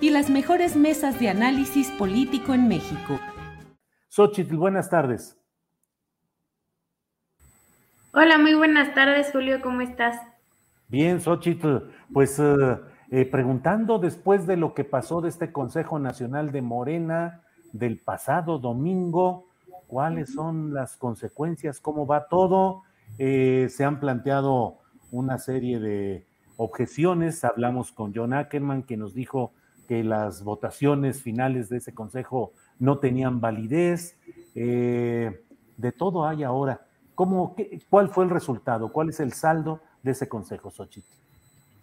y las mejores mesas de análisis político en México. Xochitl, buenas tardes. Hola, muy buenas tardes, Julio, ¿cómo estás? Bien, Xochitl, pues eh, eh, preguntando después de lo que pasó de este Consejo Nacional de Morena del pasado domingo, cuáles son las consecuencias, cómo va todo. Eh, se han planteado una serie de objeciones. Hablamos con John Ackerman, que nos dijo que las votaciones finales de ese consejo no tenían validez. Eh, de todo hay ahora. ¿Cómo, qué, ¿Cuál fue el resultado? ¿Cuál es el saldo de ese consejo, Xochitl?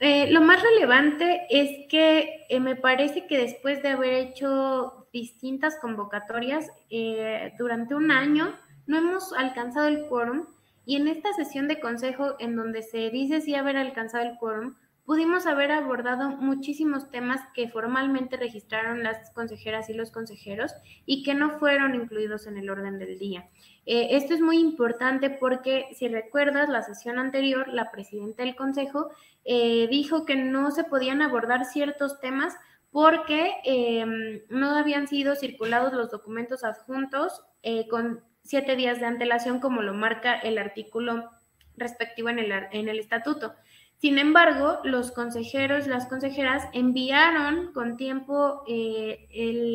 Eh, lo más relevante es que eh, me parece que después de haber hecho distintas convocatorias eh, durante un año, no hemos alcanzado el quórum y en esta sesión de consejo en donde se dice si haber alcanzado el quórum, pudimos haber abordado muchísimos temas que formalmente registraron las consejeras y los consejeros y que no fueron incluidos en el orden del día. Eh, esto es muy importante porque, si recuerdas, la sesión anterior, la presidenta del Consejo eh, dijo que no se podían abordar ciertos temas porque eh, no habían sido circulados los documentos adjuntos eh, con siete días de antelación, como lo marca el artículo respectivo en el, en el estatuto. Sin embargo, los consejeros, las consejeras enviaron con tiempo eh,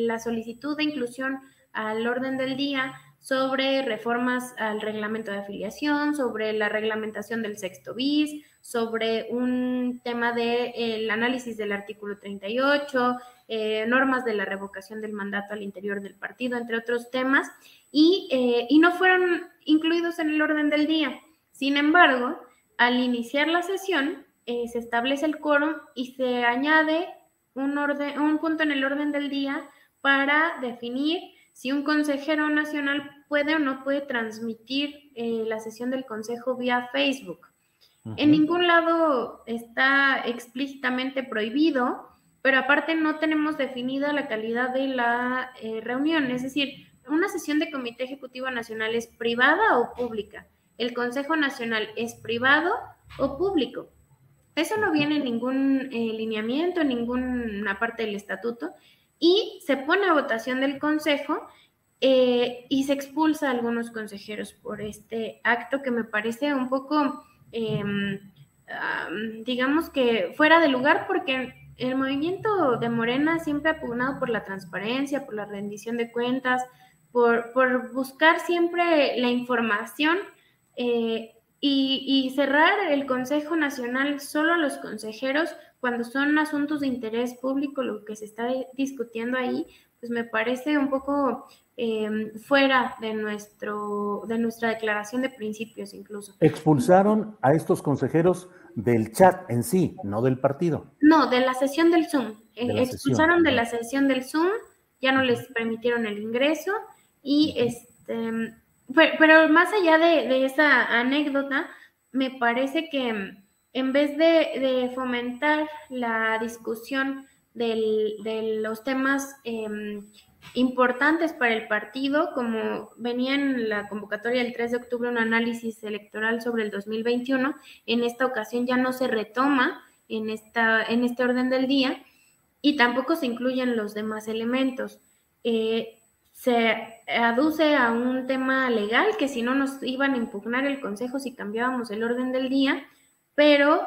la solicitud de inclusión al orden del día sobre reformas al reglamento de afiliación, sobre la reglamentación del sexto bis, sobre un tema del de, análisis del artículo 38, eh, normas de la revocación del mandato al interior del partido, entre otros temas, y, eh, y no fueron incluidos en el orden del día. Sin embargo, al iniciar la sesión, eh, se establece el quórum y se añade un, orden, un punto en el orden del día para definir si un consejero nacional puede o no puede transmitir eh, la sesión del consejo vía Facebook. Uh -huh. En ningún lado está explícitamente prohibido, pero aparte no tenemos definida la calidad de la eh, reunión, es decir, una sesión de comité ejecutivo nacional es privada o pública. El Consejo Nacional es privado o público. Eso no viene en ningún eh, lineamiento, en ninguna parte del estatuto, y se pone a votación del Consejo eh, y se expulsa a algunos consejeros por este acto que me parece un poco, um, digamos que fuera de lugar, porque el movimiento de Morena siempre ha pugnado por la transparencia, por la rendición de cuentas, por, por buscar siempre la información. Eh, y, y, cerrar el Consejo Nacional solo a los consejeros cuando son asuntos de interés público lo que se está discutiendo ahí, pues me parece un poco eh, fuera de, nuestro, de nuestra declaración de principios incluso. Expulsaron a estos consejeros del chat en sí, no del partido. No, de la sesión del Zoom. De eh, expulsaron sesión. de la sesión del Zoom, ya no les permitieron el ingreso y este pero, pero más allá de, esa anécdota, me parece que en vez de, fomentar la discusión del, de los temas eh, importantes para el partido, como venía en la convocatoria del 3 de octubre un análisis electoral sobre el 2021, en esta ocasión ya no se retoma en, esta, en este orden del día y tampoco se incluyen los demás elementos. Eh, se aduce a un tema legal que si no nos iban a impugnar el Consejo si cambiábamos el orden del día, pero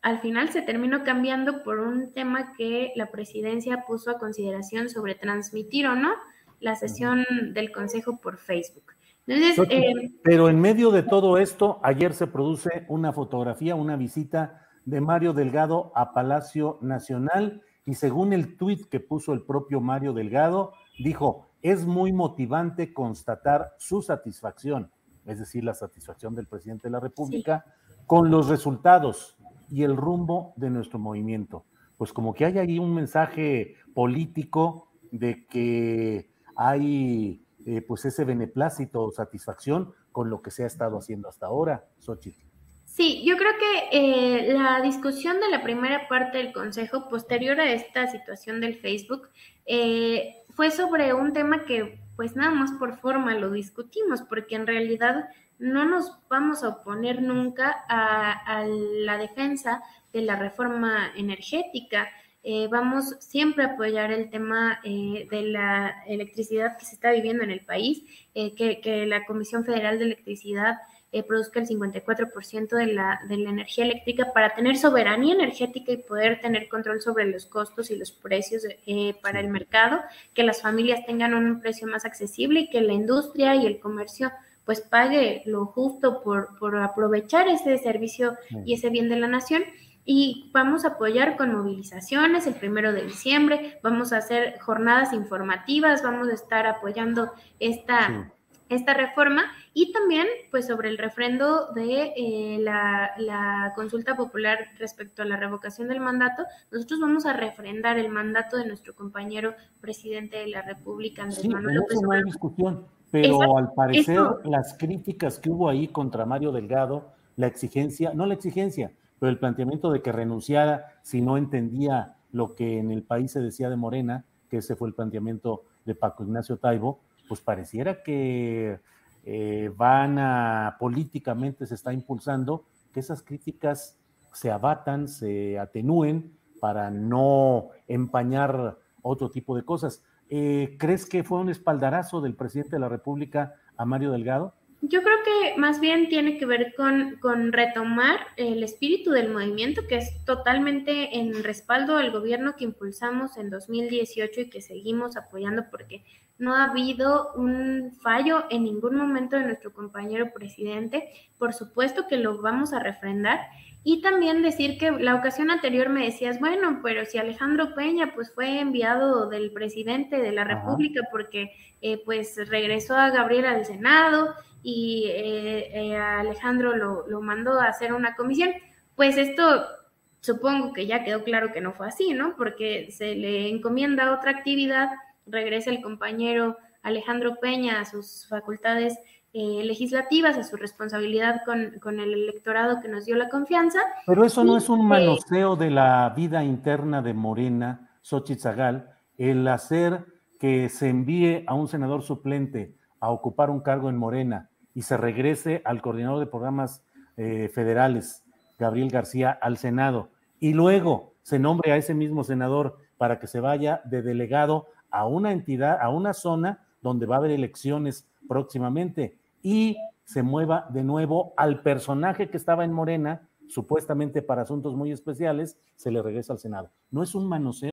al final se terminó cambiando por un tema que la presidencia puso a consideración sobre transmitir o no la sesión del Consejo por Facebook. Eh, pero en medio de todo esto, ayer se produce una fotografía, una visita de Mario Delgado a Palacio Nacional y según el tuit que puso el propio Mario Delgado, dijo, es muy motivante constatar su satisfacción, es decir, la satisfacción del presidente de la República, con los resultados y el rumbo de nuestro movimiento. Pues como que hay ahí un mensaje político de que hay eh, pues ese beneplácito o satisfacción con lo que se ha estado haciendo hasta ahora, Xochitl. Sí, yo creo que eh, la discusión de la primera parte del Consejo posterior a esta situación del Facebook eh, fue sobre un tema que pues nada más por forma lo discutimos, porque en realidad no nos vamos a oponer nunca a, la defensa de la reforma energética. Eh, vamos siempre a apoyar el tema eh, de la electricidad que se está viviendo en el país, eh, que, que, la Comisión Federal de Electricidad eh, produzca el 54% de la, de la energía eléctrica para tener soberanía energética y poder tener control sobre los costos y los precios eh, para el mercado, que las familias tengan un precio más accesible y que la industria y el comercio pues pague lo justo por, por aprovechar ese servicio y ese bien de la nación. Y vamos a apoyar con movilizaciones el primero de diciembre, vamos a hacer jornadas informativas, vamos a estar apoyando esta, esta reforma y también pues sobre el refrendo de eh, la, consulta popular respecto a la revocación del mandato, nosotros vamos a refrendar el mandato de nuestro compañero presidente de la República, Andrés sí, Manuel López No hay discusión, pero al parecer las críticas que hubo ahí contra Mario Delgado, la exigencia, no la exigencia, pero el planteamiento de que renunciara si no entendía lo que en el país se decía de Morena, que ese fue el planteamiento de Paco Ignacio Taibo, pues pareciera que eh, van a, políticamente se está impulsando que esas críticas se abatan, se atenúen para no empañar otro tipo de cosas. Eh, ¿Crees que fue un espaldarazo del presidente de la República a Mario Delgado? Yo creo que más bien tiene que ver con, con, retomar el espíritu del movimiento, que es totalmente en respaldo al gobierno que impulsamos en 2018 y que seguimos apoyando porque no ha habido un fallo en ningún momento de nuestro compañero presidente. Por supuesto que lo vamos a refrendar. Y también decir que la ocasión anterior me decías, bueno, pero si Alejandro Peña pues fue enviado del presidente de la República porque eh, pues regresó a Gabriel al Senado y eh, eh, Alejandro lo, lo mandó a hacer una comisión, pues esto supongo que ya quedó claro que no fue así, ¿no? Porque se le encomienda otra actividad regrese el compañero Alejandro Peña a sus facultades eh, legislativas, a su responsabilidad con, el electorado que nos dio la confianza. Pero eso no es un manoseo de la vida interna de Morena, Xochitl Zagal, el hacer que se envíe a un senador suplente a ocupar un cargo en Morena y se regrese al coordinador de programas eh, federales, Gabriel García, al Senado, y luego se nombre a ese mismo senador para que se vaya de delegado a una entidad, a una zona donde va a haber elecciones próximamente y se mueva de nuevo al personaje que estaba en Morena, supuestamente para asuntos muy especiales, se le regresa al Senado. No es un manoseo.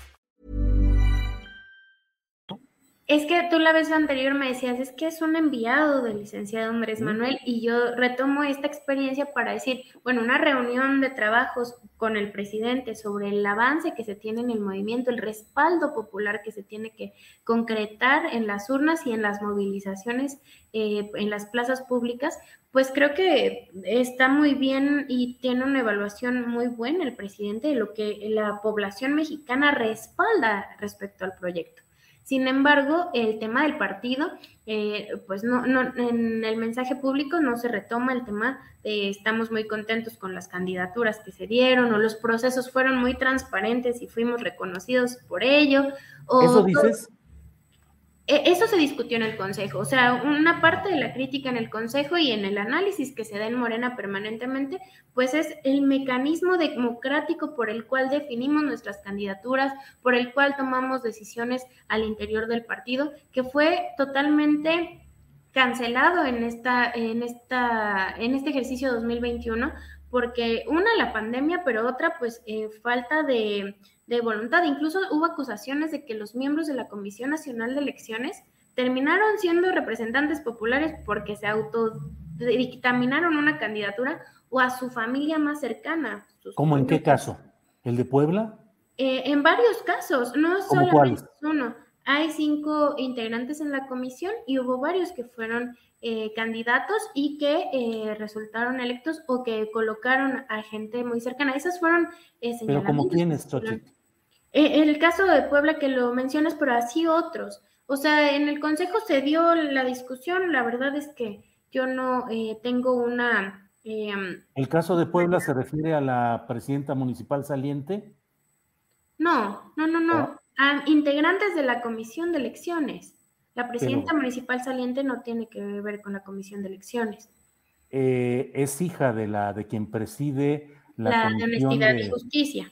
Es que tú la vez anterior me decías, es que es un enviado del licenciado Andrés Manuel y yo retomo esta experiencia para decir, bueno, una reunión de trabajos con el presidente sobre el avance que se tiene en el movimiento, el respaldo popular que se tiene que concretar en las urnas y en las movilizaciones eh, en las plazas públicas, pues creo que está muy bien y tiene una evaluación muy buena el presidente de lo que la población mexicana respalda respecto al proyecto. Sin embargo, el tema del partido, eh, pues no, no, en el mensaje público no se retoma el tema de estamos muy contentos con las candidaturas que se dieron o los procesos fueron muy transparentes y fuimos reconocidos por ello. O, ¿Eso dices? Eso se discutió en el Consejo, o sea, una parte de la crítica en el Consejo y en el análisis que se da en Morena permanentemente, pues es el mecanismo democrático por el cual definimos nuestras candidaturas, por el cual tomamos decisiones al interior del partido, que fue totalmente cancelado en esta en esta en este ejercicio 2021 porque una la pandemia, pero otra pues eh, falta de de voluntad. Incluso hubo acusaciones de que los miembros de la Comisión Nacional de Elecciones terminaron siendo representantes populares porque se autodictaminaron una candidatura o a su familia más cercana. ¿Cómo en qué caso? ¿El de Puebla? Eh, en varios casos, no solamente uno. Hay cinco integrantes en la comisión y hubo varios que fueron eh, candidatos y que eh, resultaron electos o que colocaron a gente muy cercana. Esas fueron eh, Pero como quiénes, Xochitl? En el caso de Puebla que lo mencionas, pero así otros. O sea, en el Consejo se dio la discusión, la verdad es que yo no eh, tengo una... Em, ¿El caso de Puebla se refiere a la presidenta municipal saliente? No, no, no, no. A integrantes de la comisión de elecciones. La presidenta municipal saliente no tiene que ver con la comisión de elecciones. Eh, es hija de la de quien preside la, de honestidad y justicia.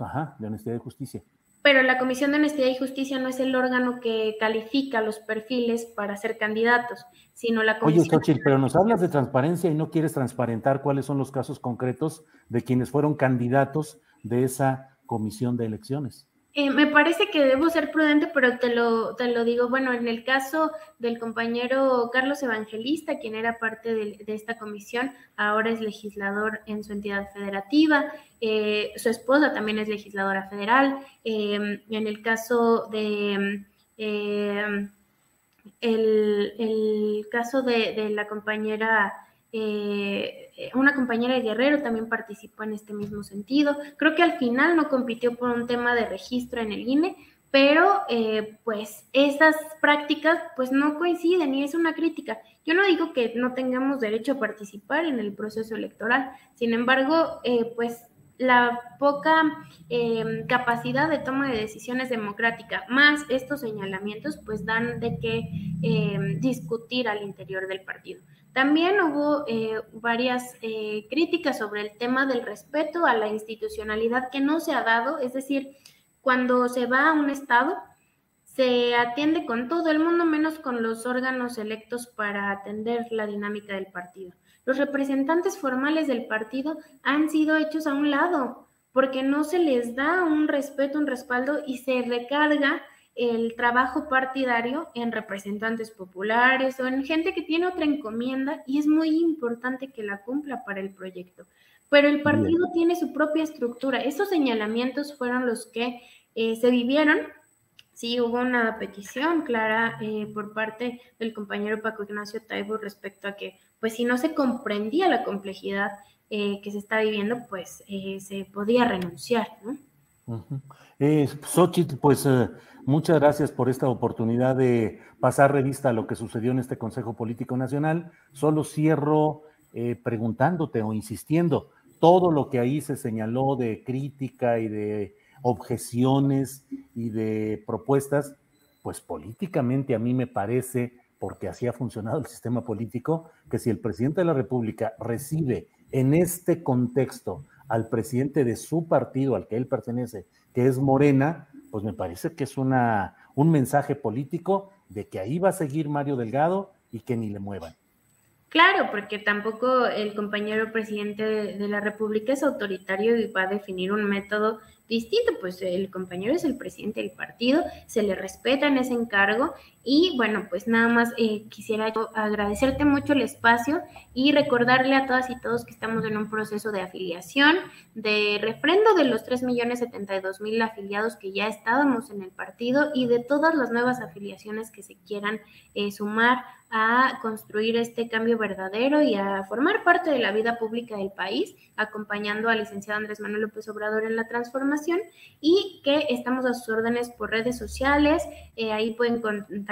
ajá, de honestidad y justicia. Pero la Comisión de Honestidad y Justicia no es el órgano que califica los perfiles para ser candidatos, sino la Comisión. Oye, Xochitl, pero nos hablas de transparencia y no quieres transparentar cuáles son los casos concretos de quienes fueron candidatos de esa comisión de elecciones. Eh, me parece que debo ser prudente, pero te lo, te lo digo, bueno, en el caso del compañero Carlos Evangelista, quien era parte de, esta comisión, ahora es legislador en su entidad federativa, eh, su esposa también es legisladora federal, eh, en el caso de... el, caso de la compañera eh, una compañera de Guerrero también participó en este mismo sentido. Creo que al final no compitió por un tema de registro en el INE, pero eh, pues estas prácticas pues no coinciden y es una crítica. Yo no digo que no tengamos derecho a participar en el proceso electoral, sin embargo, eh, pues la poca em, capacidad de toma de decisiones democrática, más estos señalamientos, pues dan de qué em, discutir al interior del partido. También hubo eh, varias eh, críticas sobre el tema del respeto a la institucionalidad que no se ha dado, es decir, cuando se va a un estado, se atiende con todo el mundo menos con los órganos electos para atender la dinámica del partido. Los representantes formales del partido han sido hechos a un lado porque no se les da un respeto, un respaldo y se recarga el trabajo partidario en representantes populares o en gente que tiene otra encomienda y es muy importante que la cumpla para el proyecto. Pero el partido tiene su propia estructura. Esos señalamientos fueron los que eh, se vivieron. Sí, hubo una petición clara eh, por parte del compañero Paco Ignacio Taibo respecto a que, pues si no se comprendía la complejidad eh, que se está viviendo, pues se podía renunciar, ¿no? pues Muchas gracias por esta oportunidad de pasar revista a lo que sucedió en este Consejo Político Nacional. Solo cierro eh, preguntándote o insistiendo, todo lo que ahí se señaló de crítica y de objeciones y de propuestas, pues políticamente a mí me parece, porque así ha funcionado el sistema político, que si el presidente de la República recibe en este contexto al presidente de su partido al que él pertenece, que es Morena, pues me parece que es una, un mensaje político de que ahí va a seguir Mario Delgado y que ni le muevan. Claro, porque tampoco el compañero presidente de la República es autoritario y va a definir un método distinto, pues el compañero es el presidente del partido, se le respeta en ese encargo y bueno, pues nada más eh, quisiera agradecerte mucho el espacio y recordarle a todas y todos que estamos en un proceso de afiliación, de refrendo de los 3.072.000 afiliados que ya estábamos en el partido y de todas las nuevas afiliaciones que se quieran eh, sumar a construir este cambio verdadero y a formar parte de la vida pública del país, acompañando al licenciado Andrés Manuel López Obrador en la transformación y que estamos a sus órdenes por redes sociales. Eh, ahí pueden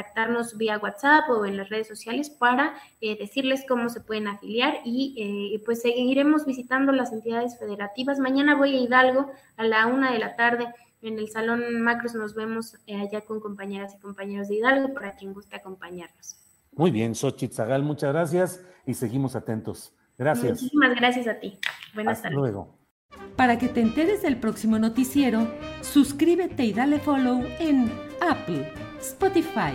contactarnos vía WhatsApp o en las redes sociales para eh, decirles cómo se pueden afiliar y eh, pues seguiremos visitando las entidades federativas. Mañana voy a Hidalgo a la una de la tarde. En el Salón Macros nos vemos allá con compañeras y compañeros de Hidalgo para quien guste acompañarnos. Muy bien, Xochitl Zagal, muchas gracias y seguimos atentos. Gracias. Muchísimas gracias a ti. Buenas Hasta tardes. luego. Para que te enteres del próximo noticiero, suscríbete y dale follow en Apple, Spotify,